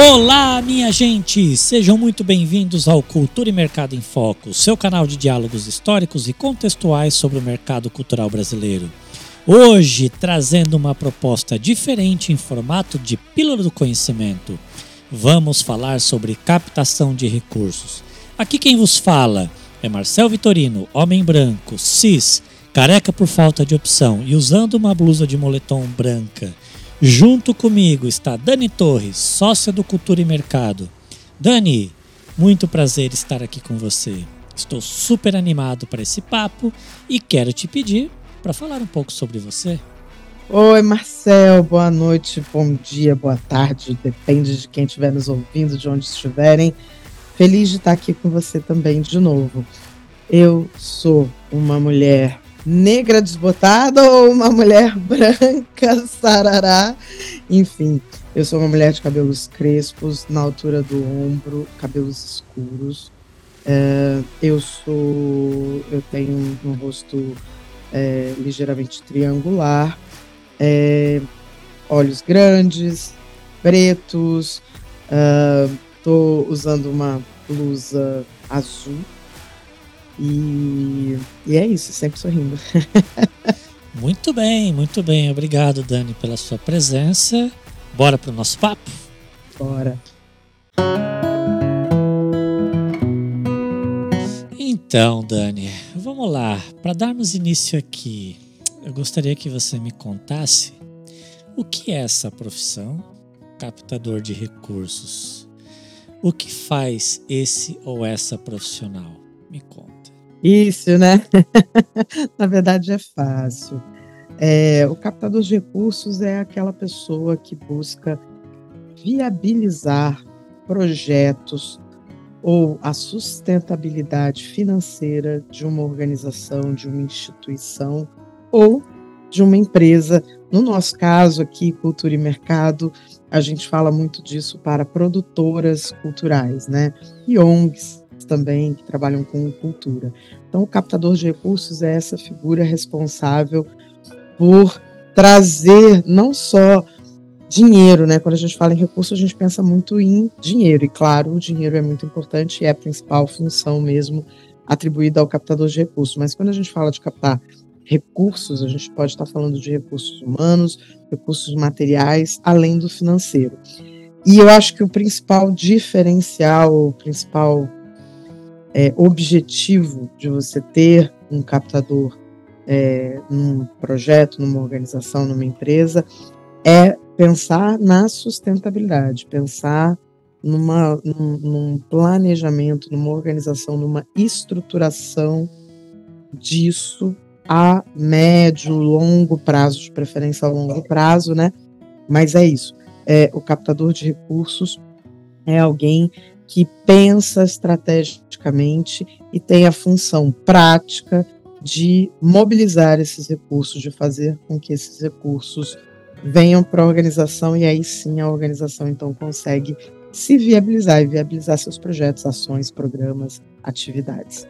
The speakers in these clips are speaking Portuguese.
Olá, minha gente! Sejam muito bem-vindos ao Cultura e Mercado em Foco, seu canal de diálogos históricos e contextuais sobre o mercado cultural brasileiro. Hoje, trazendo uma proposta diferente em formato de pílula do conhecimento. Vamos falar sobre captação de recursos. Aqui quem vos fala é Marcel Vitorino, homem branco, cis, careca por falta de opção e usando uma blusa de moletom branca. Junto comigo está Dani Torres, sócia do Cultura e Mercado. Dani, muito prazer estar aqui com você. Estou super animado para esse papo e quero te pedir para falar um pouco sobre você. Oi, Marcel, boa noite, bom dia, boa tarde, depende de quem estiver nos ouvindo, de onde estiverem. Feliz de estar aqui com você também de novo. Eu sou uma mulher negra desbotada ou uma mulher branca sarará. Enfim, eu sou uma mulher de cabelos crespos, na altura do ombro, cabelos escuros. É, eu sou. Eu tenho um rosto é, ligeiramente triangular, é, olhos grandes, pretos. Estou usando uma blusa azul e, e é isso, sempre sorrindo. muito bem, muito bem. Obrigado, Dani, pela sua presença. Bora para o nosso papo? Bora. Então, Dani, vamos lá. Para darmos início aqui, eu gostaria que você me contasse o que é essa profissão, captador de recursos. O que faz esse ou essa profissional? Me conta. Isso, né? Na verdade é fácil. É, o captador de recursos é aquela pessoa que busca viabilizar projetos ou a sustentabilidade financeira de uma organização, de uma instituição ou de uma empresa. No nosso caso aqui, Cultura e Mercado, a gente fala muito disso para produtoras culturais, né? E ONGs, também que trabalham com cultura. Então, o captador de recursos é essa figura responsável por trazer não só dinheiro, né? Quando a gente fala em recursos, a gente pensa muito em dinheiro, e claro, o dinheiro é muito importante e é a principal função mesmo atribuída ao captador de recursos. Mas quando a gente fala de captar recursos, a gente pode estar falando de recursos humanos, recursos materiais, além do financeiro. E eu acho que o principal diferencial, o principal é, objetivo de você ter um captador é, num projeto, numa organização, numa empresa, é pensar na sustentabilidade, pensar numa, num, num planejamento, numa organização, numa estruturação disso a médio, longo prazo, de preferência a longo prazo, né? Mas é isso. É, o captador de recursos é alguém que pensa estrategicamente e tem a função prática de mobilizar esses recursos, de fazer com que esses recursos venham para a organização e aí sim a organização então consegue se viabilizar e viabilizar seus projetos, ações, programas, atividades.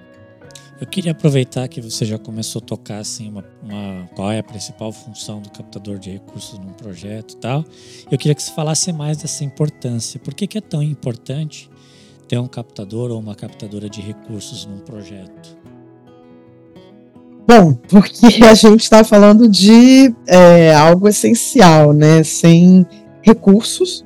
Eu queria aproveitar que você já começou a tocar assim uma, uma, qual é a principal função do captador de recursos num projeto e tal. Eu queria que você falasse mais dessa importância. Por que, que é tão importante ter um captador ou uma captadora de recursos num projeto? Bom, porque a gente está falando de é, algo essencial, né? Sem recursos,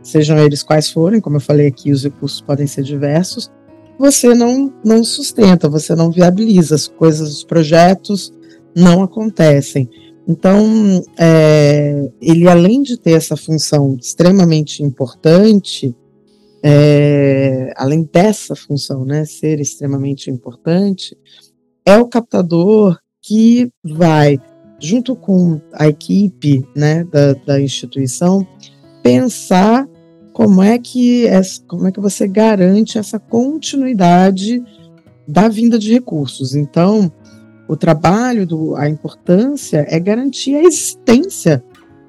sejam eles quais forem, como eu falei aqui, os recursos podem ser diversos, você não, não sustenta, você não viabiliza as coisas, os projetos não acontecem. Então, é, ele além de ter essa função extremamente importante, é, além dessa função, né, ser extremamente importante, é o captador que vai, junto com a equipe né, da, da instituição, pensar como é que é, como é que você garante essa continuidade da vinda de recursos. Então, o trabalho, do, a importância é garantir a existência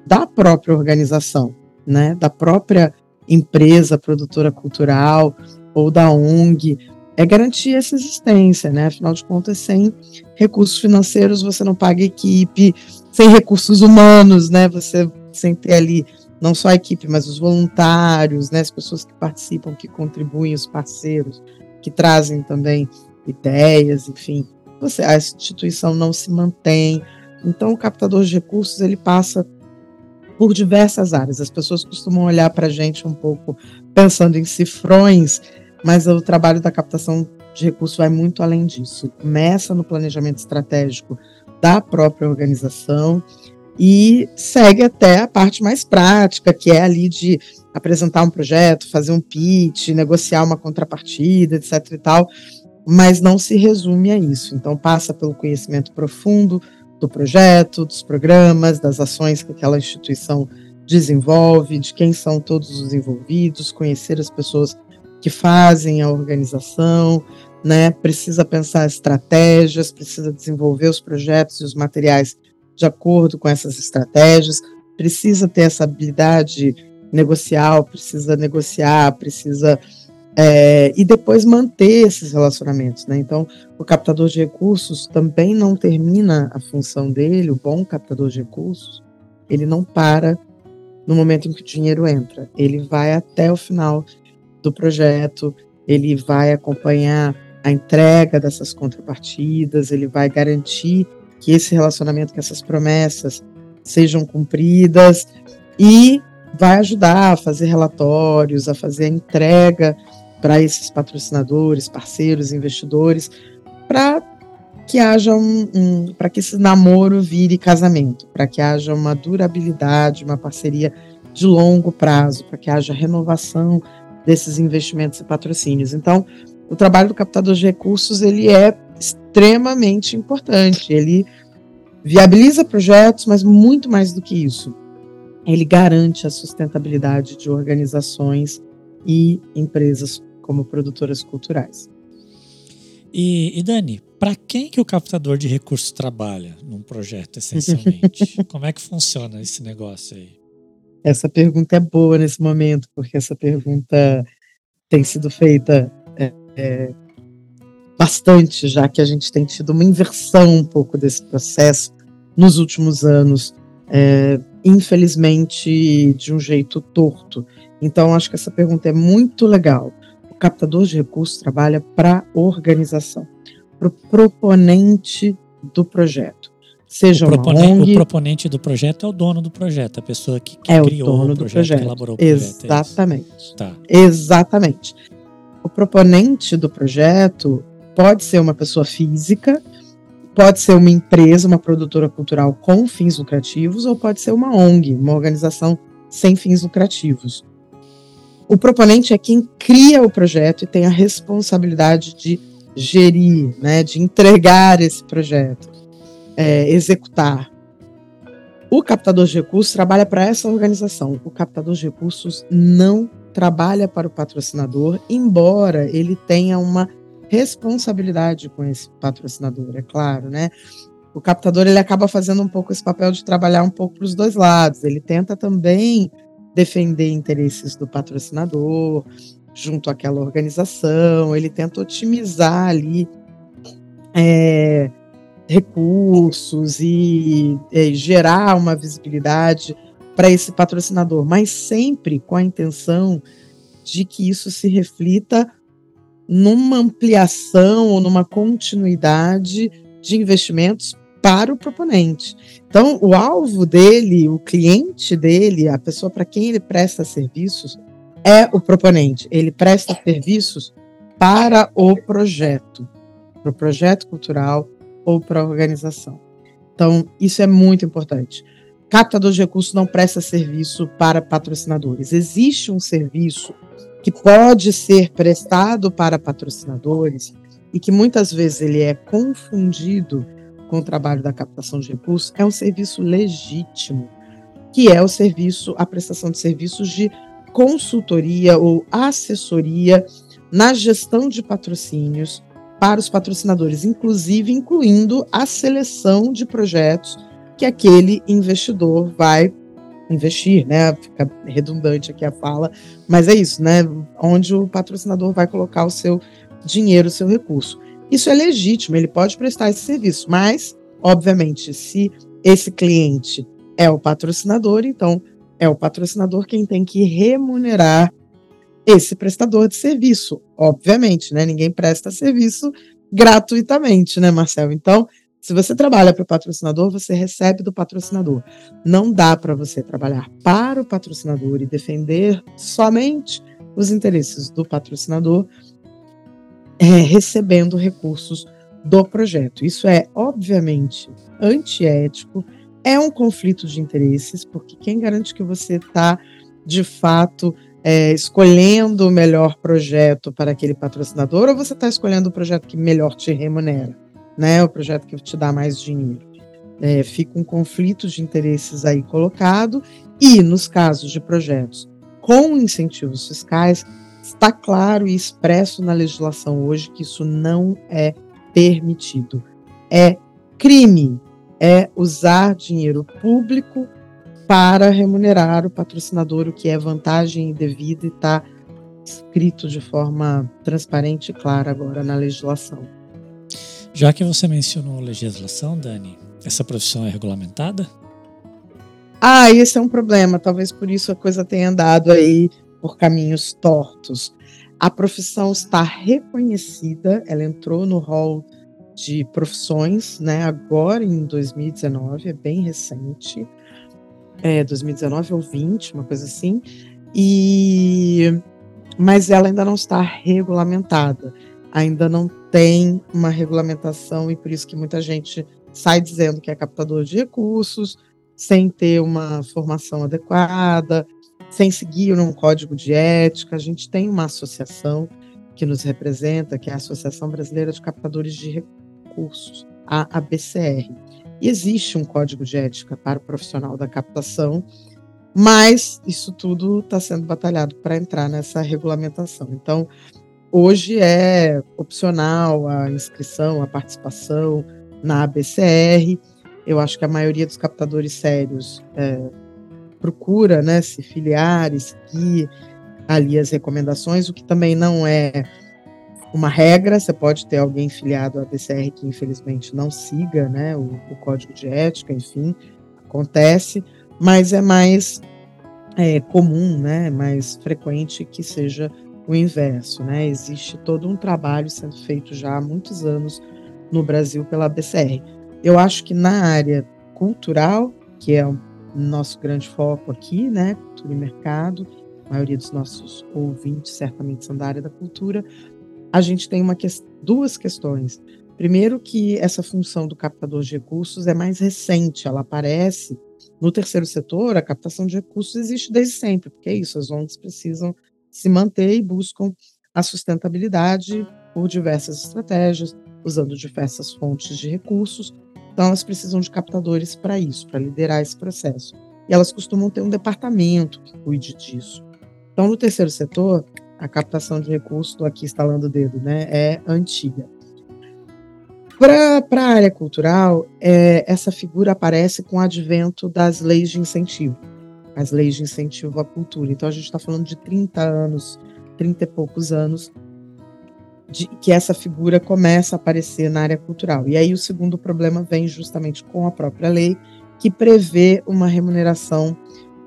da própria organização, né, da própria empresa produtora cultural ou da ONG, é garantir essa existência, né? Afinal de contas, sem recursos financeiros você não paga equipe, sem recursos humanos, né? Você sem ter ali não só a equipe, mas os voluntários, né, as pessoas que participam, que contribuem, os parceiros, que trazem também ideias, enfim. Você, a instituição não se mantém. Então, o captador de recursos ele passa por diversas áreas. As pessoas costumam olhar para a gente um pouco pensando em cifrões, mas o trabalho da captação de recursos vai muito além disso. Começa no planejamento estratégico da própria organização e segue até a parte mais prática, que é ali de apresentar um projeto, fazer um pitch, negociar uma contrapartida, etc e tal, mas não se resume a isso. Então passa pelo conhecimento profundo do projeto, dos programas, das ações que aquela instituição desenvolve, de quem são todos os envolvidos, conhecer as pessoas que fazem a organização, né? Precisa pensar estratégias, precisa desenvolver os projetos e os materiais de acordo com essas estratégias, precisa ter essa habilidade negocial, precisa negociar, precisa é, e depois manter esses relacionamentos, né? Então, o captador de recursos também não termina a função dele, o bom captador de recursos, ele não para no momento em que o dinheiro entra, ele vai até o final do projeto, ele vai acompanhar a entrega dessas contrapartidas, ele vai garantir que esse relacionamento, que essas promessas sejam cumpridas e vai ajudar a fazer relatórios, a fazer a entrega para esses patrocinadores, parceiros, investidores, para que haja um, um para que esse namoro vire casamento, para que haja uma durabilidade, uma parceria de longo prazo, para que haja renovação desses investimentos e patrocínios. Então, o trabalho do captador de recursos ele é extremamente importante. Ele viabiliza projetos, mas muito mais do que isso. Ele garante a sustentabilidade de organizações e empresas como produtoras culturais. E, e Dani, para quem que o captador de recursos trabalha num projeto, essencialmente? Como é que funciona esse negócio aí? Essa pergunta é boa nesse momento, porque essa pergunta tem sido feita é, é, bastante, já que a gente tem tido uma inversão um pouco desse processo nos últimos anos, é, infelizmente de um jeito torto. Então, acho que essa pergunta é muito legal captador de recursos trabalha para a organização, para o proponente do projeto. Seja o, proponente, ONG, o proponente do projeto é o dono do projeto, a pessoa que, que é criou o, dono o projeto, do projeto, elaborou o projeto. É Exatamente. É tá. Exatamente. O proponente do projeto pode ser uma pessoa física, pode ser uma empresa, uma produtora cultural com fins lucrativos, ou pode ser uma ONG, uma organização sem fins lucrativos. O proponente é quem cria o projeto e tem a responsabilidade de gerir, né, de entregar esse projeto, é, executar. O captador de recursos trabalha para essa organização. O captador de recursos não trabalha para o patrocinador, embora ele tenha uma responsabilidade com esse patrocinador, é claro, né? O captador ele acaba fazendo um pouco esse papel de trabalhar um pouco para os dois lados. Ele tenta também defender interesses do patrocinador junto àquela organização, ele tenta otimizar ali é, recursos e é, gerar uma visibilidade para esse patrocinador, mas sempre com a intenção de que isso se reflita numa ampliação ou numa continuidade de investimentos para o proponente. Então, o alvo dele, o cliente dele, a pessoa para quem ele presta serviços, é o proponente. Ele presta serviços para o projeto, para o projeto cultural ou para a organização. Então, isso é muito importante. Captador de recursos não presta serviço para patrocinadores. Existe um serviço que pode ser prestado para patrocinadores e que muitas vezes ele é confundido com o trabalho da captação de recursos é um serviço legítimo, que é o serviço, a prestação de serviços de consultoria ou assessoria na gestão de patrocínios para os patrocinadores, inclusive incluindo a seleção de projetos que aquele investidor vai investir, né? Fica redundante aqui a fala, mas é isso, né? Onde o patrocinador vai colocar o seu dinheiro, o seu recurso. Isso é legítimo, ele pode prestar esse serviço, mas, obviamente, se esse cliente é o patrocinador, então é o patrocinador quem tem que remunerar esse prestador de serviço, obviamente, né? Ninguém presta serviço gratuitamente, né, Marcelo? Então, se você trabalha para o patrocinador, você recebe do patrocinador. Não dá para você trabalhar para o patrocinador e defender somente os interesses do patrocinador é, recebendo recursos do projeto. Isso é, obviamente, antiético, é um conflito de interesses, porque quem garante que você está, de fato, é, escolhendo o melhor projeto para aquele patrocinador ou você está escolhendo o projeto que melhor te remunera, né? O projeto que te dá mais dinheiro. É, fica um conflito de interesses aí colocado e nos casos de projetos com incentivos fiscais está claro e expresso na legislação hoje que isso não é permitido. É crime, é usar dinheiro público para remunerar o patrocinador, o que é vantagem indevida e está escrito de forma transparente e clara agora na legislação. Já que você mencionou legislação, Dani, essa profissão é regulamentada? Ah, esse é um problema. Talvez por isso a coisa tenha andado aí por caminhos tortos. A profissão está reconhecida, ela entrou no hall de profissões, né? Agora em 2019, é bem recente, é 2019 ou 20, uma coisa assim. E mas ela ainda não está regulamentada, ainda não tem uma regulamentação e por isso que muita gente sai dizendo que é captador de recursos, sem ter uma formação adequada, sem seguir um código de ética. A gente tem uma associação que nos representa, que é a Associação Brasileira de Captadores de Recursos, a ABCR. E existe um código de ética para o profissional da captação, mas isso tudo está sendo batalhado para entrar nessa regulamentação. Então, hoje é opcional a inscrição, a participação na ABCR. Eu acho que a maioria dos captadores sérios é, procura né, se filiar e seguir ali as recomendações, o que também não é uma regra, você pode ter alguém filiado à BCR que infelizmente não siga né, o, o código de ética, enfim, acontece, mas é mais é, comum, né, mais frequente que seja o inverso. Né? Existe todo um trabalho sendo feito já há muitos anos no Brasil pela BCR. Eu acho que na área cultural, que é nosso grande foco aqui, né, cultura e mercado, a maioria dos nossos ouvintes certamente são da área da cultura, a gente tem uma que, duas questões. Primeiro, que essa função do captador de recursos é mais recente, ela aparece no terceiro setor, a captação de recursos existe desde sempre, porque é isso, as ONGs precisam se manter e buscam a sustentabilidade por diversas estratégias, usando diversas fontes de recursos. Então, elas precisam de captadores para isso, para liderar esse processo. E elas costumam ter um departamento que cuide disso. Então, no terceiro setor, a captação de recursos, estou aqui instalando o dedo, né, é antiga. Para a área cultural, é, essa figura aparece com o advento das leis de incentivo, as leis de incentivo à cultura. Então, a gente está falando de 30 anos, 30 e poucos anos, de, que essa figura começa a aparecer na área cultural. E aí o segundo problema vem justamente com a própria lei, que prevê uma remuneração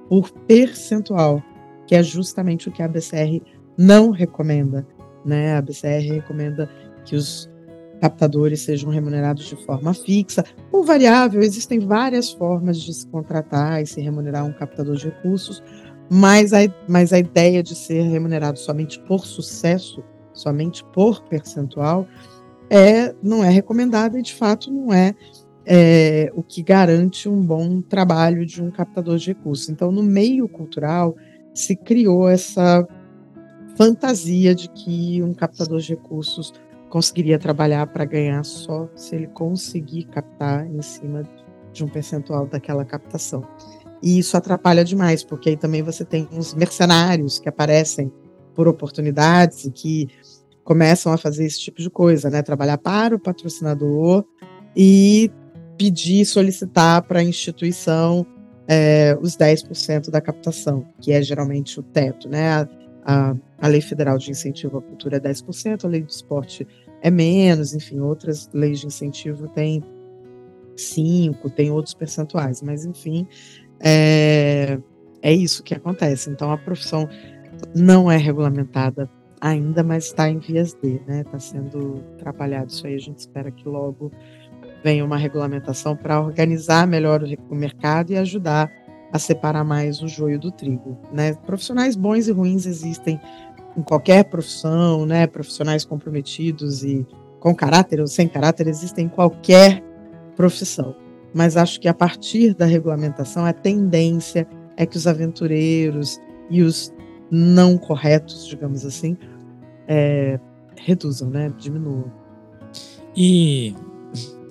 por percentual, que é justamente o que a BCR não recomenda. Né? A BCR recomenda que os captadores sejam remunerados de forma fixa ou variável. Existem várias formas de se contratar e se remunerar um captador de recursos, mas a, mas a ideia de ser remunerado somente por sucesso, somente por percentual, é, não é recomendada e, de fato, não é, é o que garante um bom trabalho de um captador de recursos. Então, no meio cultural, se criou essa fantasia de que um captador de recursos conseguiria trabalhar para ganhar só se ele conseguir captar em cima de um percentual daquela captação. E isso atrapalha demais, porque aí também você tem uns mercenários que aparecem por oportunidades e que começam a fazer esse tipo de coisa, né? Trabalhar para o patrocinador e pedir, solicitar para a instituição é, os 10% da captação, que é geralmente o teto, né? A, a, a Lei Federal de Incentivo à Cultura é 10%, a Lei do Esporte é menos, enfim, outras leis de incentivo têm 5%, tem outros percentuais, mas enfim, é, é isso que acontece. Então a profissão não é regulamentada ainda, mas está em vias de, né? Está sendo trabalhado isso aí. A gente espera que logo venha uma regulamentação para organizar melhor o mercado e ajudar a separar mais o joio do trigo, né? Profissionais bons e ruins existem em qualquer profissão, né? Profissionais comprometidos e com caráter ou sem caráter existem em qualquer profissão. Mas acho que a partir da regulamentação a tendência é que os aventureiros e os não corretos, digamos assim, é, reduzam, né? Diminuam. E,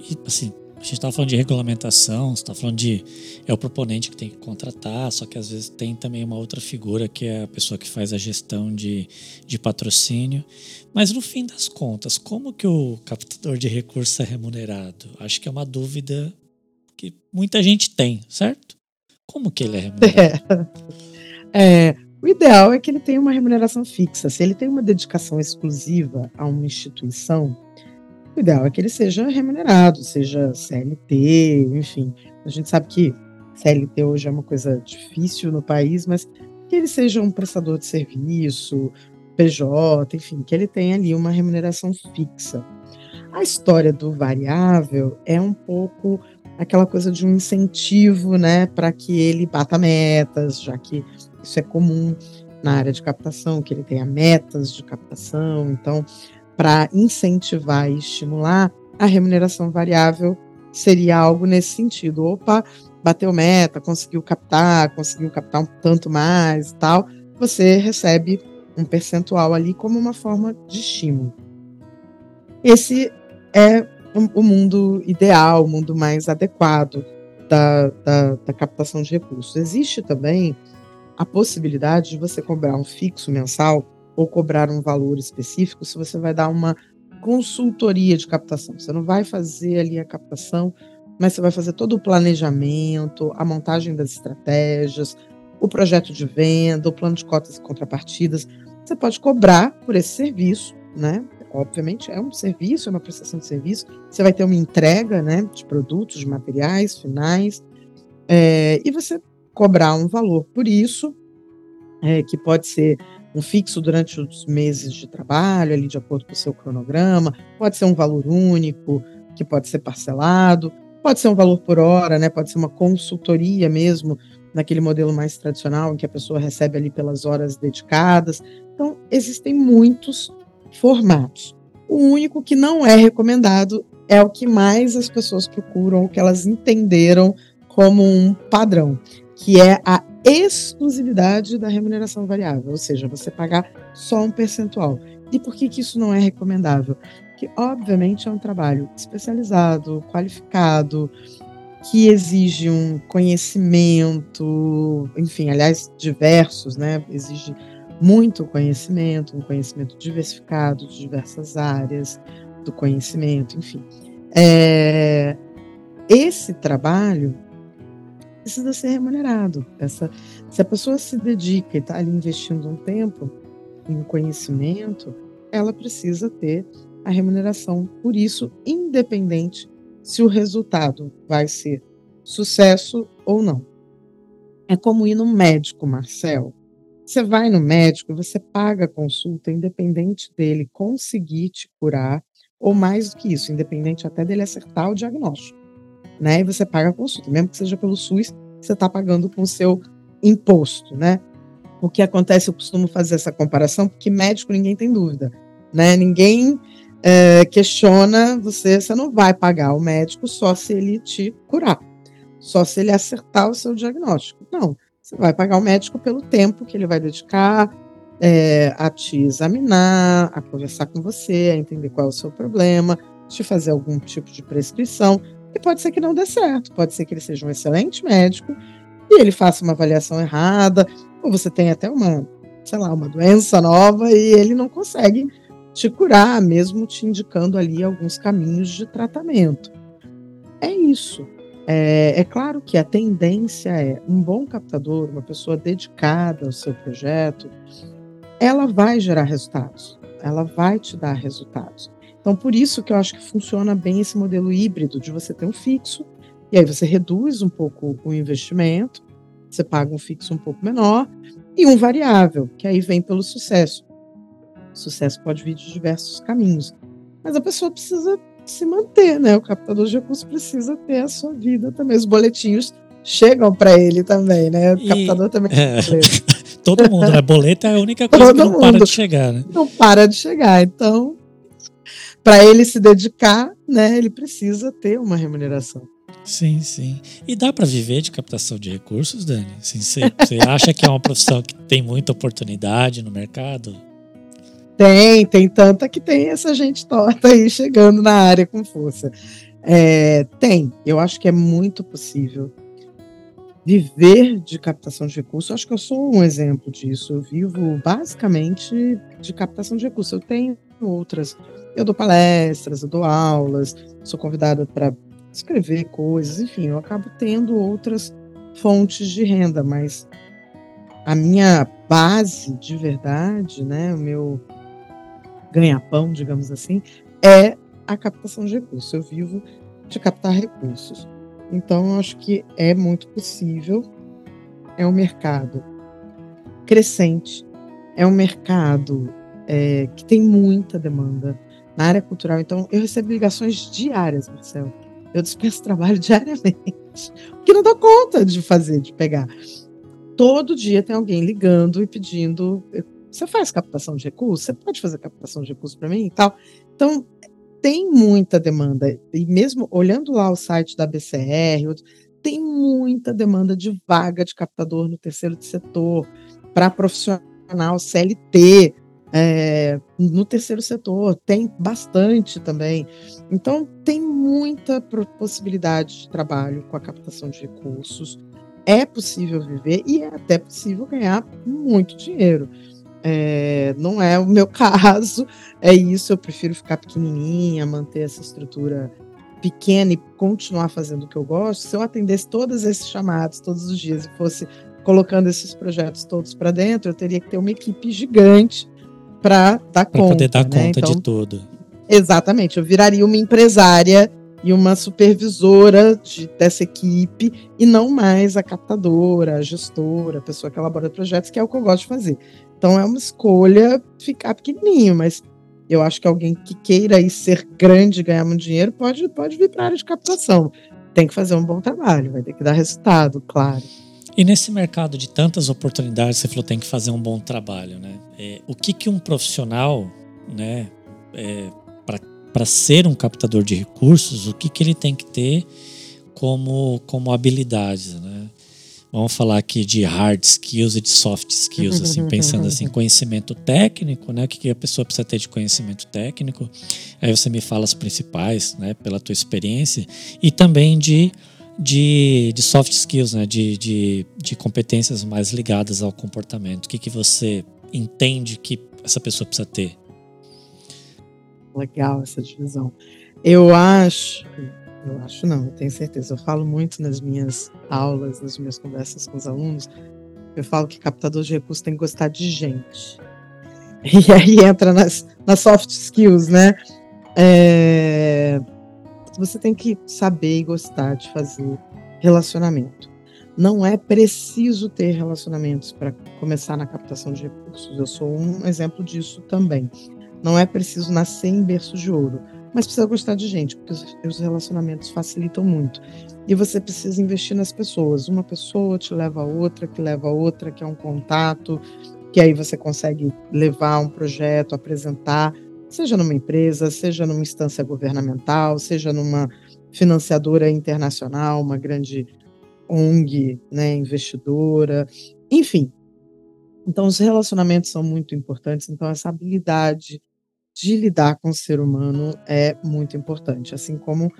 e assim, a gente estava falando de regulamentação, você está falando de é o proponente que tem que contratar, só que às vezes tem também uma outra figura que é a pessoa que faz a gestão de, de patrocínio. Mas no fim das contas, como que o captador de recursos é remunerado? Acho que é uma dúvida que muita gente tem, certo? Como que ele é remunerado? É, é, o ideal é que ele tenha uma remuneração fixa. Se ele tem uma dedicação exclusiva a uma instituição, o ideal é que ele seja remunerado, seja CLT, enfim. A gente sabe que CLT hoje é uma coisa difícil no país, mas que ele seja um prestador de serviço, PJ, enfim, que ele tenha ali uma remuneração fixa. A história do variável é um pouco aquela coisa de um incentivo, né, para que ele bata metas, já que isso é comum na área de captação, que ele tenha metas de captação. Então, para incentivar e estimular, a remuneração variável seria algo nesse sentido. Opa, bateu meta, conseguiu captar, conseguiu captar um tanto mais e tal, você recebe um percentual ali como uma forma de estímulo. Esse é o mundo ideal, o mundo mais adequado da, da, da captação de recursos. Existe também a possibilidade de você cobrar um fixo mensal ou cobrar um valor específico se você vai dar uma consultoria de captação. Você não vai fazer ali a captação, mas você vai fazer todo o planejamento, a montagem das estratégias, o projeto de venda, o plano de cotas e contrapartidas. Você pode cobrar por esse serviço, né? Obviamente é um serviço, é uma prestação de serviço. Você vai ter uma entrega, né, de produtos, de materiais finais, é, e você cobrar um valor por isso, é, que pode ser um fixo durante os meses de trabalho, ali de acordo com o seu cronograma, pode ser um valor único, que pode ser parcelado, pode ser um valor por hora, né? Pode ser uma consultoria mesmo, naquele modelo mais tradicional, em que a pessoa recebe ali pelas horas dedicadas. Então, existem muitos formatos. O único que não é recomendado é o que mais as pessoas procuram, o que elas entenderam como um padrão, que é a exclusividade da remuneração variável, ou seja, você pagar só um percentual. E por que, que isso não é recomendável? Que, obviamente, é um trabalho especializado, qualificado, que exige um conhecimento, enfim, aliás, diversos, né? Exige muito conhecimento, um conhecimento diversificado de diversas áreas do conhecimento, enfim. É, esse trabalho precisa ser remunerado. Essa, se a pessoa se dedica e está ali investindo um tempo em conhecimento, ela precisa ter a remuneração por isso, independente se o resultado vai ser sucesso ou não. É como ir no médico, Marcel. Você vai no médico, você paga a consulta, independente dele conseguir te curar, ou mais do que isso, independente até dele acertar o diagnóstico né? E você paga a consulta, mesmo que seja pelo SUS, você está pagando com o seu imposto, né? O que acontece, eu costumo fazer essa comparação, porque médico ninguém tem dúvida, né? Ninguém é, questiona você, você não vai pagar o médico só se ele te curar, só se ele acertar o seu diagnóstico. Não, você vai pagar o médico pelo tempo que ele vai dedicar é, a te examinar, a conversar com você, a entender qual é o seu problema, te fazer algum tipo de prescrição. E pode ser que não dê certo, pode ser que ele seja um excelente médico e ele faça uma avaliação errada, ou você tem até uma, sei lá, uma doença nova e ele não consegue te curar, mesmo te indicando ali alguns caminhos de tratamento. É isso. É, é, claro que a tendência é um bom captador, uma pessoa dedicada ao seu projeto, ela vai gerar resultados, ela vai te dar resultados. Então, por isso que eu acho que funciona bem esse modelo híbrido de você ter um fixo, e aí você reduz um pouco o investimento, você paga um fixo um pouco menor, e um variável, que aí vem pelo sucesso. O sucesso pode vir de diversos caminhos, mas a pessoa precisa se manter, né? O captador de recursos precisa ter a sua vida também. Os boletinhos chegam para ele também, né? O E- captador também. É. Todo mundo, né? Boleto é a única coisa Todo que não para mundo. de chegar, né? não para de chegar. Então, para ele se dedicar, né, ele precisa ter uma remuneração. Sim, sim. E dá para viver de captação de recursos, Dani? Você, você acha que é uma profissão que tem muita oportunidade no mercado? Tem, tem tanta que tem essa gente torta aí chegando na área com força. É, tem, eu acho que é muito possível viver de captação de recursos. Eu acho que eu sou um exemplo disso. Eu vivo basicamente de captação de recursos. Eu tenho outras. Eu dou palestras, eu dou aulas, sou convidada para escrever coisas, enfim, eu acabo tendo outras fontes de renda, mas a minha base de verdade, né, o meu ganha-pão, digamos assim, é a captação de recursos. Eu vivo de captar recursos. Então, eu acho que é muito possível. É um mercado crescente, é um mercado é, que tem muita demanda na área cultural. Então, eu recebo ligações diárias, Marcelo. Eu dispenso trabalho diariamente, porque não dou conta de fazer, de pegar. Todo dia tem alguém ligando e pedindo. Você faz captação de recursos? Você pode fazer captação de recursos para mim e tal? Então, tem muita demanda. E mesmo olhando lá o site da BCR, tem muita demanda de vaga de captador no terceiro setor para profissional CLT. É, no terceiro setor tem bastante também. Então, tem muita possibilidade de trabalho com a captação de recursos. É possível viver e é até possível ganhar muito dinheiro. É, não é o meu caso, é isso. Eu prefiro ficar pequenininha, manter essa estrutura pequena e continuar fazendo o que eu gosto. Se eu atendesse todos esses chamados todos os dias e fosse colocando esses projetos todos para dentro, eu teria que ter uma equipe gigante para dar Para conta. poder dar né? conta então, de tudo. Exatamente, eu viraria uma empresária e uma supervisora de, dessa equipe e não mais a captadora, a gestora, a pessoa que elabora projetos, que é o que eu gosto de fazer. Então é uma escolha ficar pequenininho, mas eu acho que alguém que queira ir ser grande e ganhar muito dinheiro pode, pode vir para a área de captação. Tem que fazer um bom trabalho, vai ter que dar resultado, claro. E nesse mercado de tantas oportunidades, você falou tem que fazer um bom trabalho, né? É, o que que um profissional, né, é, para ser um captador de recursos, o que que ele tem que ter como como habilidades, né? Vamos falar aqui de hard skills e de soft skills, assim, pensando assim, conhecimento técnico, né? O que, que a pessoa precisa ter de conhecimento técnico? Aí você me fala as principais, né? Pela tua experiência e também de de, de soft skills, né? de, de, de competências mais ligadas ao comportamento. O que, que você entende que essa pessoa precisa ter? Legal essa divisão. Eu acho, eu acho não, eu tenho certeza. Eu falo muito nas minhas aulas, nas minhas conversas com os alunos. Eu falo que captador de recursos tem que gostar de gente. E aí entra nas, nas soft skills, né? É, você tem que saber e gostar de fazer relacionamento. Não é preciso ter relacionamentos para começar na captação de recursos. Eu sou um exemplo disso também. Não é preciso nascer em berço de ouro, mas precisa gostar de gente, porque os relacionamentos facilitam muito. E você precisa investir nas pessoas. Uma pessoa te leva a outra, que leva a outra, que é um contato, que aí você consegue levar um projeto, apresentar seja numa empresa, seja numa instância governamental, seja numa financiadora internacional, uma grande ONG, né, investidora, enfim. Então, os relacionamentos são muito importantes, então, essa habilidade de lidar com o ser humano é muito importante, assim como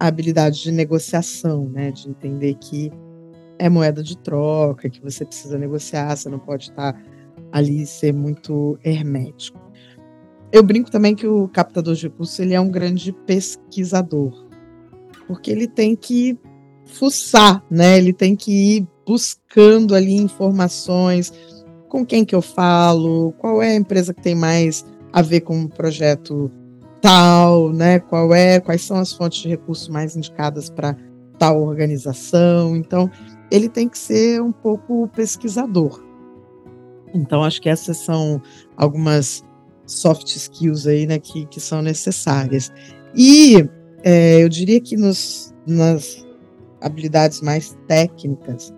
a habilidade de negociação, né, de entender que é moeda de troca, que você precisa negociar, você não pode estar ali e ser muito hermético eu brinco também que o captador de recursos ele é um grande pesquisador, porque ele tem que fuçar, né? Ele tem que ir buscando ali informações, com quem que eu falo, qual é a empresa que tem mais a ver com um projeto tal, né? Qual é, quais são as fontes de recursos mais indicadas para tal organização. Então, ele tem que ser um pouco pesquisador. Então, acho que essas são algumas soft skills aí, né, que, que são necessárias. E é, eu diria que nos, nas habilidades mais técnicas,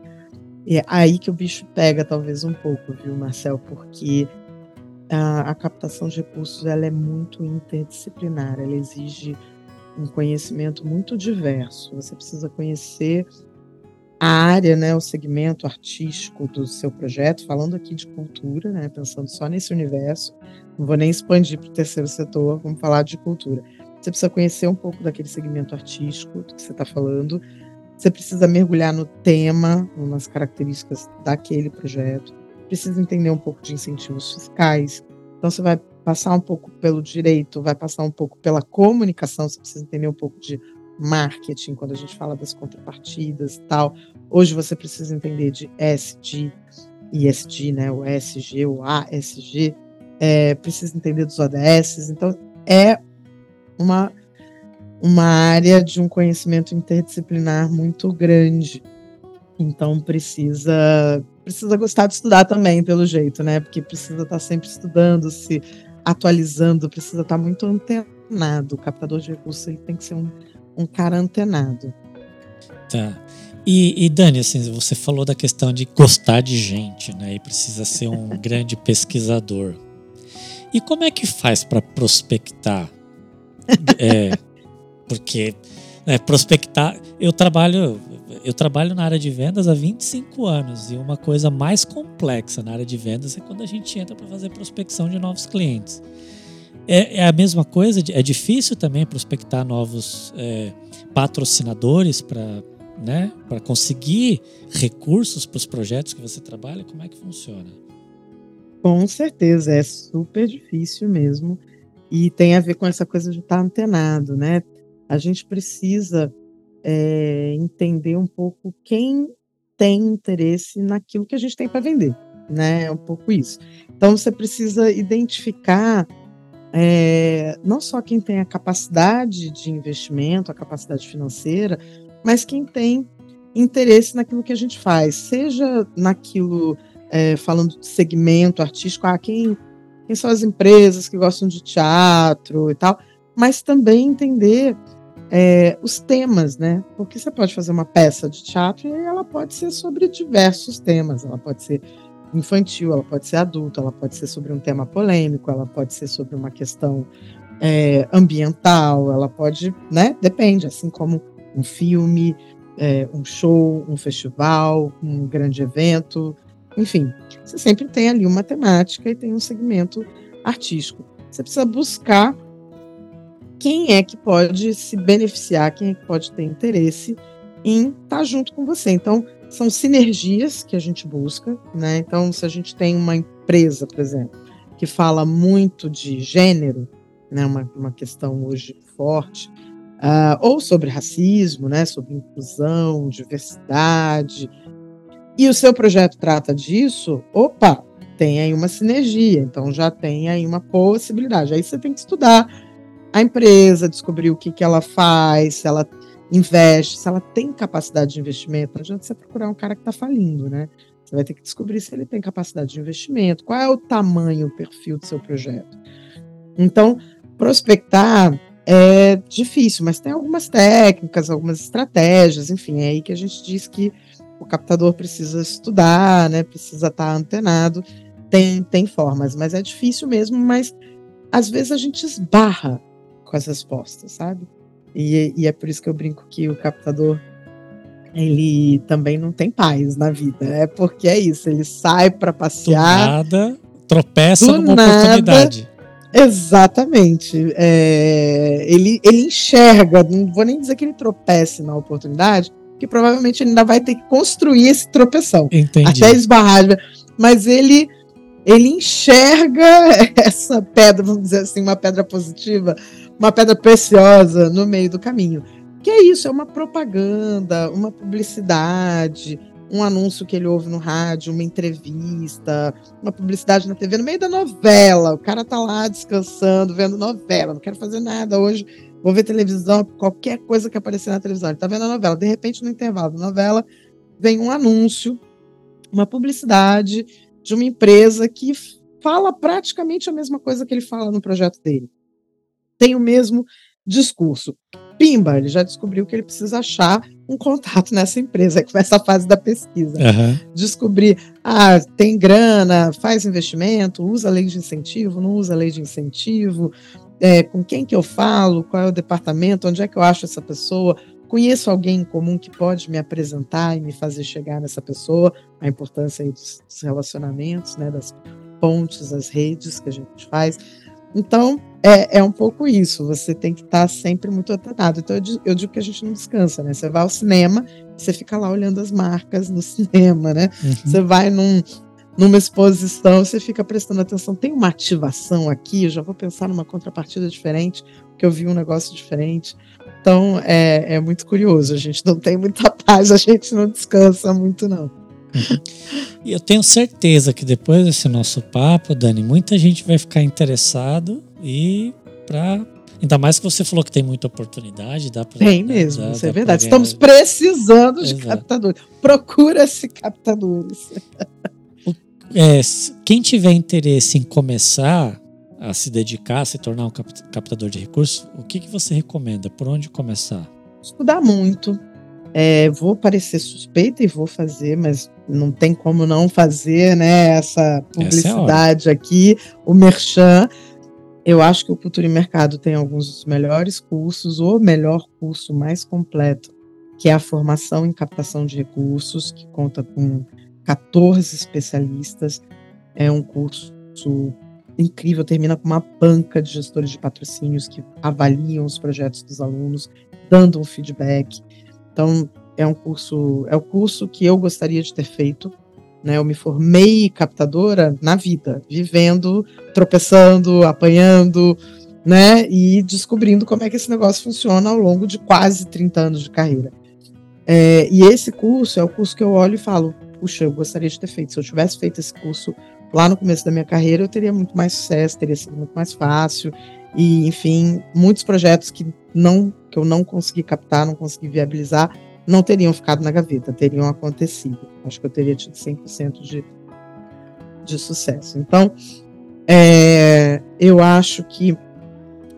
é aí que o bicho pega talvez um pouco, viu, Marcel? Porque a, a captação de recursos ela é muito interdisciplinar, ela exige um conhecimento muito diverso. Você precisa conhecer a área, né, o segmento artístico do seu projeto, falando aqui de cultura, né, pensando só nesse universo, não vou nem expandir para o terceiro setor, vamos falar de cultura. Você precisa conhecer um pouco daquele segmento artístico do que você está falando, você precisa mergulhar no tema, nas características daquele projeto, precisa entender um pouco de incentivos fiscais, então você vai passar um pouco pelo direito, vai passar um pouco pela comunicação, você precisa entender um pouco de marketing, quando a gente fala das contrapartidas e tal. Hoje você precisa entender de SD, ISD, né, o ESG, o ASG, é, precisa entender dos ODS. Então, é uma, uma área de um conhecimento interdisciplinar muito grande. Então, precisa precisa gostar de estudar também, pelo jeito, né? Porque precisa estar sempre estudando, se atualizando, precisa estar muito antenado. O captador de recursos ele tem que ser um, um cara antenado. Tá. E, e, Dani, assim, você falou da questão de gostar de gente, né? E precisa ser um grande pesquisador. E como é que faz para prospectar? É, porque é, prospectar, eu trabalho, eu trabalho na área de vendas há 25 anos e uma coisa mais complexa na área de vendas é quando a gente entra para fazer prospecção de novos clientes. É, é, a mesma coisa, é difícil também prospectar novos é, patrocinadores para né, conseguir recursos para os projetos que você trabalha. Como é que funciona? Com certeza, é super difícil mesmo. E tem a ver com essa coisa de estar tá antenado, né? A gente precisa é, entender um pouco quem tem interesse naquilo que a gente tem para vender, né? É um pouco isso. Então você precisa identificar é, não só quem tem a capacidade de investimento, a capacidade financeira, mas quem tem interesse naquilo que a gente faz, seja naquilo, é, falando de segmento artístico, ah, quem, quem são as empresas que gostam de teatro e tal, mas também entender é, os temas, né? Porque você pode fazer uma peça de teatro e ela pode ser sobre diversos temas. Ela pode ser infantil, ela pode ser adulta, ela pode ser sobre um tema polêmico, ela pode ser sobre uma questão é, ambiental, ela pode, né? Depende, assim como um filme, é, um show, um festival, um grande evento, enfim, você sempre tem ali uma temática e tem um segmento artístico. Você precisa buscar quem é que pode se beneficiar, quem é que pode ter interesse em estar tá junto com você. Então, são sinergias que a gente busca, né? Então, se a gente tem uma empresa, por exemplo, que fala muito de gênero, né? Uma, uma questão hoje forte, uh, ou sobre racismo, né? Sobre inclusão, diversidade, e o seu projeto trata disso, opa, tem aí uma sinergia, então já tem aí uma possibilidade. Aí você tem que estudar a empresa, descobrir o que, que ela faz, se ela investe, se ela tem capacidade de investimento. Não adianta você procurar um cara que está falindo, né? Você vai ter que descobrir se ele tem capacidade de investimento, qual é o tamanho, o perfil do seu projeto. Então, prospectar é difícil, mas tem algumas técnicas, algumas estratégias, enfim, é aí que a gente diz que o captador precisa estudar, né? Precisa estar tá antenado. Tem, tem formas, mas é difícil mesmo, mas às vezes a gente esbarra com as respostas, sabe? E, e é por isso que eu brinco que o captador ele também não tem paz na vida. É porque é isso, ele sai para passear. Do nada, tropeça numa nada, oportunidade. Exatamente. É, ele, ele enxerga, não vou nem dizer que ele tropece na oportunidade, que provavelmente ele ainda vai ter que construir esse tropeção. Entendi. Até esbarrar. Mas ele ele enxerga essa pedra, vamos dizer assim, uma pedra positiva, uma pedra preciosa no meio do caminho. Que é isso, é uma propaganda, uma publicidade, um anúncio que ele ouve no rádio, uma entrevista, uma publicidade na TV, no meio da novela. O cara tá lá descansando, vendo novela, não quero fazer nada hoje, vou ver televisão, qualquer coisa que aparecer na televisão. Ele tá vendo a novela, de repente, no intervalo da novela, vem um anúncio, uma publicidade de uma empresa que fala praticamente a mesma coisa que ele fala no projeto dele. Tem o mesmo discurso. Pimba, ele já descobriu que ele precisa achar um contato nessa empresa. Aí começa a fase da pesquisa. Uhum. Descobrir, ah, tem grana, faz investimento, usa lei de incentivo, não usa lei de incentivo, é, com quem que eu falo, qual é o departamento, onde é que eu acho essa pessoa, conheço alguém em comum que pode me apresentar e me fazer chegar nessa pessoa, a importância dos, dos relacionamentos, né, das pontes, as redes que a gente faz. Então, é, é um pouco isso, você tem que estar sempre muito atentado. Então, eu digo, eu digo, que a gente não descansa, né? Você vai ao cinema, você fica lá olhando as marcas no cinema, né? Uhum. Você vai num, numa exposição, você fica prestando atenção. Tem uma ativação aqui, eu já vou pensar numa contrapartida diferente, porque eu vi um negócio diferente. Então, é, é muito curioso, a gente não tem muita paz, a gente não descansa muito, não. E eu tenho certeza que depois desse nosso papo, Dani, muita gente vai ficar interessado e para Ainda mais que você falou que tem muita oportunidade, dá para. Tem mesmo, dá, isso é verdade. Estamos precisando de Exato. captadores. Procura-se captadores. O, é, quem tiver interesse em começar a se dedicar, a se tornar um captador de recursos, o que, que você recomenda? Por onde começar? Estudar muito, é, vou parecer suspeita e vou fazer, mas não tem como não fazer, né? Essa publicidade essa é aqui, o Merchan. Eu acho que o Cultura e Mercado tem alguns dos melhores cursos, o melhor curso mais completo, que é a formação em captação de recursos, que conta com 14 especialistas. É um curso incrível, termina com uma banca de gestores de patrocínios que avaliam os projetos dos alunos, dando um feedback. Então, é um curso, é o curso que eu gostaria de ter feito. Né? Eu me formei captadora na vida, vivendo, tropeçando, apanhando, né? E descobrindo como é que esse negócio funciona ao longo de quase 30 anos de carreira. É, e esse curso é o curso que eu olho e falo: puxa, eu gostaria de ter feito. Se eu tivesse feito esse curso lá no começo da minha carreira, eu teria muito mais sucesso, teria sido muito mais fácil. E, enfim, muitos projetos que não que eu não consegui captar, não consegui viabilizar, não teriam ficado na gaveta, teriam acontecido. Acho que eu teria tido 100% de, de sucesso. Então, é, eu acho que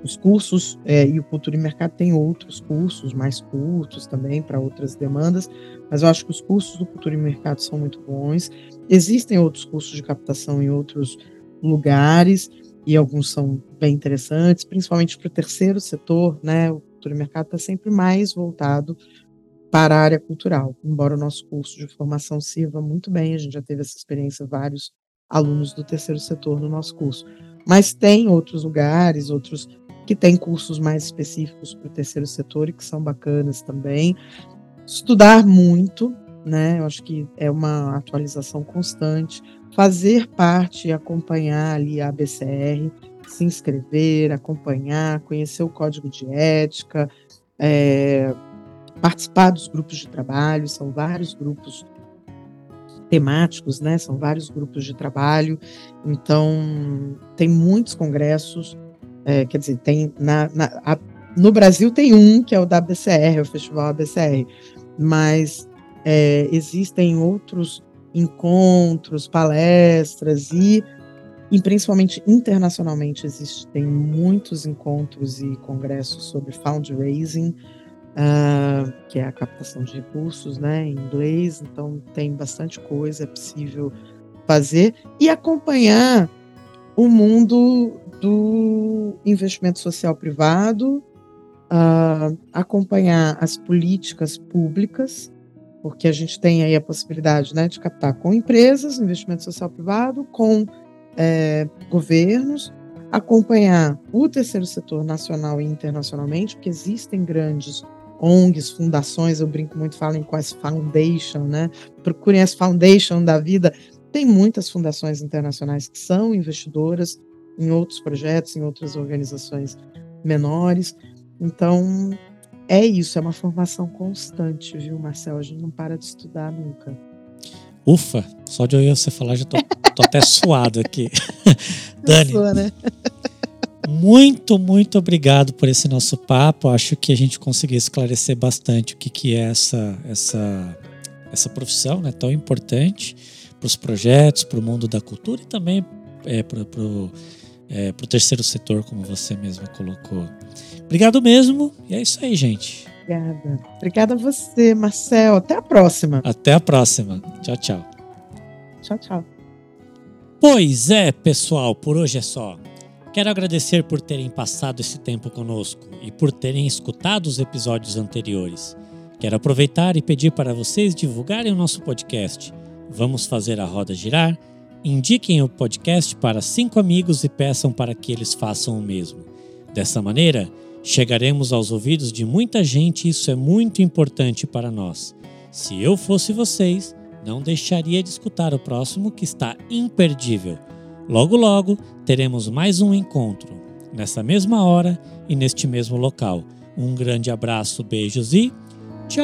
os cursos, é, e o Cultura e Mercado tem outros cursos mais curtos também para outras demandas, mas eu acho que os cursos do Cultura e Mercado são muito bons. Existem outros cursos de captação em outros lugares, e alguns são bem interessantes, principalmente para o terceiro setor, né? O Cultura e Mercado está sempre mais voltado para a área cultural, embora o nosso curso de formação sirva muito bem, a gente já teve essa experiência, vários alunos do terceiro setor no nosso curso. Mas tem outros lugares, outros que têm cursos mais específicos para o terceiro setor e que são bacanas também. Estudar muito, né? Eu acho que é uma atualização constante. Fazer parte e acompanhar ali a ABCR, se inscrever, acompanhar, conhecer o código de ética, é, participar dos grupos de trabalho, são vários grupos temáticos, né? São vários grupos de trabalho. Então, tem muitos congressos, é, quer dizer, tem na, na a, no Brasil tem um que é o da ABCR, o Festival ABCR, mas é, existem outros encontros, palestras e, e principalmente internacionalmente existem muitos encontros e congressos sobre fundraising, uh, que é a captação de recursos, né, em inglês. Então tem bastante coisa, possível fazer e acompanhar o mundo do investimento social privado, uh, acompanhar as políticas públicas, porque a gente tem aí a possibilidade né, de captar com empresas, investimento social privado, com é, governos, acompanhar o terceiro setor nacional e internacionalmente, porque existem grandes ONGs, fundações, eu brinco muito, falem com as foundation, né? Procurem as foundation da vida. Tem muitas fundações internacionais que são investidoras em outros projetos, em outras organizações menores. Então, é isso, é uma formação constante, viu, Marcel? A gente não para de estudar nunca. Ufa, só de ouvir você falar já tô, tô até suado aqui. Dani, sua, né? Muito, muito obrigado por esse nosso papo. Acho que a gente conseguiu esclarecer bastante o que, que é essa, essa essa profissão né, tão importante para os projetos, para o mundo da cultura e também é, para o é, terceiro setor, como você mesma colocou. Obrigado mesmo, e é isso aí, gente. Obrigada. Obrigada a você, Marcel. Até a próxima. Até a próxima. Tchau, tchau. Tchau, tchau. Pois é, pessoal, por hoje é só. Quero agradecer por terem passado esse tempo conosco e por terem escutado os episódios anteriores. Quero aproveitar e pedir para vocês divulgarem o nosso podcast. Vamos fazer a roda girar? Indiquem o podcast para cinco amigos e peçam para que eles façam o mesmo. Dessa maneira, chegaremos aos ouvidos de muita gente e isso é muito importante para nós. Se eu fosse vocês, não deixaria de escutar o próximo que está imperdível. Logo, logo teremos mais um encontro, nesta mesma hora e neste mesmo local. Um grande abraço, beijos e tchau!